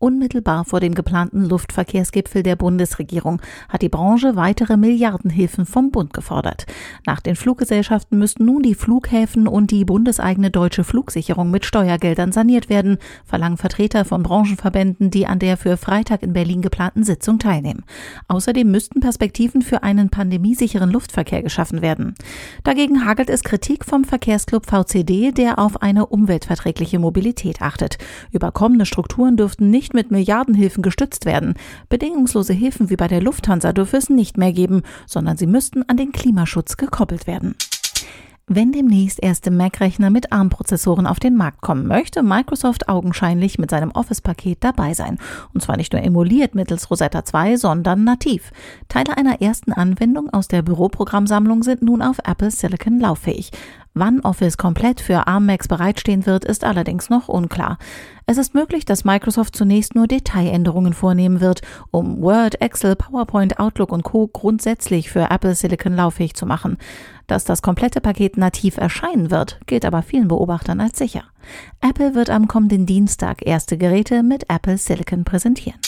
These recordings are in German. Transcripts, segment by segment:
Unmittelbar vor dem geplanten Luftverkehrsgipfel der Bundesregierung hat die Branche weitere Milliardenhilfen vom Bund gefordert. Nach den Fluggesellschaften müssten nun die Flughäfen und die bundeseigene deutsche Flugsicherung mit Steuergeldern saniert werden, verlangen Vertreter von Branchenverbänden, die an der für Freitag in Berlin geplanten Sitzung teilnehmen. Außerdem müssten Perspektiven für einen pandemiesicheren Luftverkehr geschaffen werden. Dagegen hagelt es Kritik vom Verkehrsclub VCD, der auf eine umweltverträgliche Mobilität achtet. Überkommene Strukturen dürften nicht mit Milliardenhilfen gestützt werden. Bedingungslose Hilfen wie bei der Lufthansa dürfe es nicht mehr geben, sondern sie müssten an den Klimaschutz gekoppelt werden. Wenn demnächst erste Mac-Rechner mit ARM-Prozessoren auf den Markt kommen, möchte Microsoft augenscheinlich mit seinem Office-Paket dabei sein. Und zwar nicht nur emuliert mittels Rosetta 2, sondern nativ. Teile einer ersten Anwendung aus der Büroprogrammsammlung sind nun auf Apple Silicon lauffähig. Wann Office komplett für ARM Macs bereitstehen wird, ist allerdings noch unklar. Es ist möglich, dass Microsoft zunächst nur Detailänderungen vornehmen wird, um Word, Excel, PowerPoint, Outlook und Co. grundsätzlich für Apple Silicon lauffähig zu machen. Dass das komplette Paket nativ erscheinen wird, gilt aber vielen Beobachtern als sicher. Apple wird am kommenden Dienstag erste Geräte mit Apple Silicon präsentieren.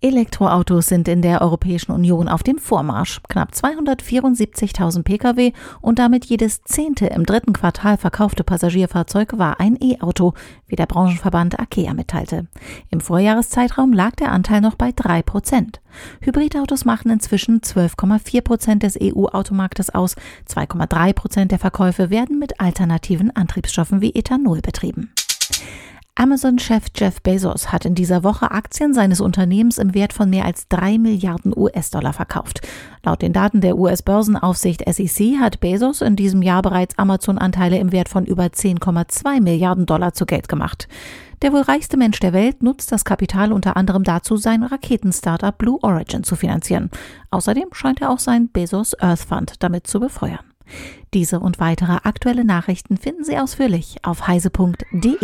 Elektroautos sind in der Europäischen Union auf dem Vormarsch. Knapp 274.000 Pkw und damit jedes zehnte im dritten Quartal verkaufte Passagierfahrzeug war ein E-Auto, wie der Branchenverband AKEA mitteilte. Im Vorjahreszeitraum lag der Anteil noch bei drei Prozent. Hybridautos machen inzwischen 12,4 Prozent des EU-Automarktes aus. 2,3 Prozent der Verkäufe werden mit alternativen Antriebsstoffen wie Ethanol betrieben. Amazon-Chef Jeff Bezos hat in dieser Woche Aktien seines Unternehmens im Wert von mehr als drei Milliarden US-Dollar verkauft. Laut den Daten der US-Börsenaufsicht SEC hat Bezos in diesem Jahr bereits Amazon-Anteile im Wert von über 10,2 Milliarden Dollar zu Geld gemacht. Der wohl reichste Mensch der Welt nutzt das Kapital unter anderem dazu, sein Raketen-Startup Blue Origin zu finanzieren. Außerdem scheint er auch sein Bezos Earth Fund damit zu befeuern. Diese und weitere aktuelle Nachrichten finden Sie ausführlich auf heise.de.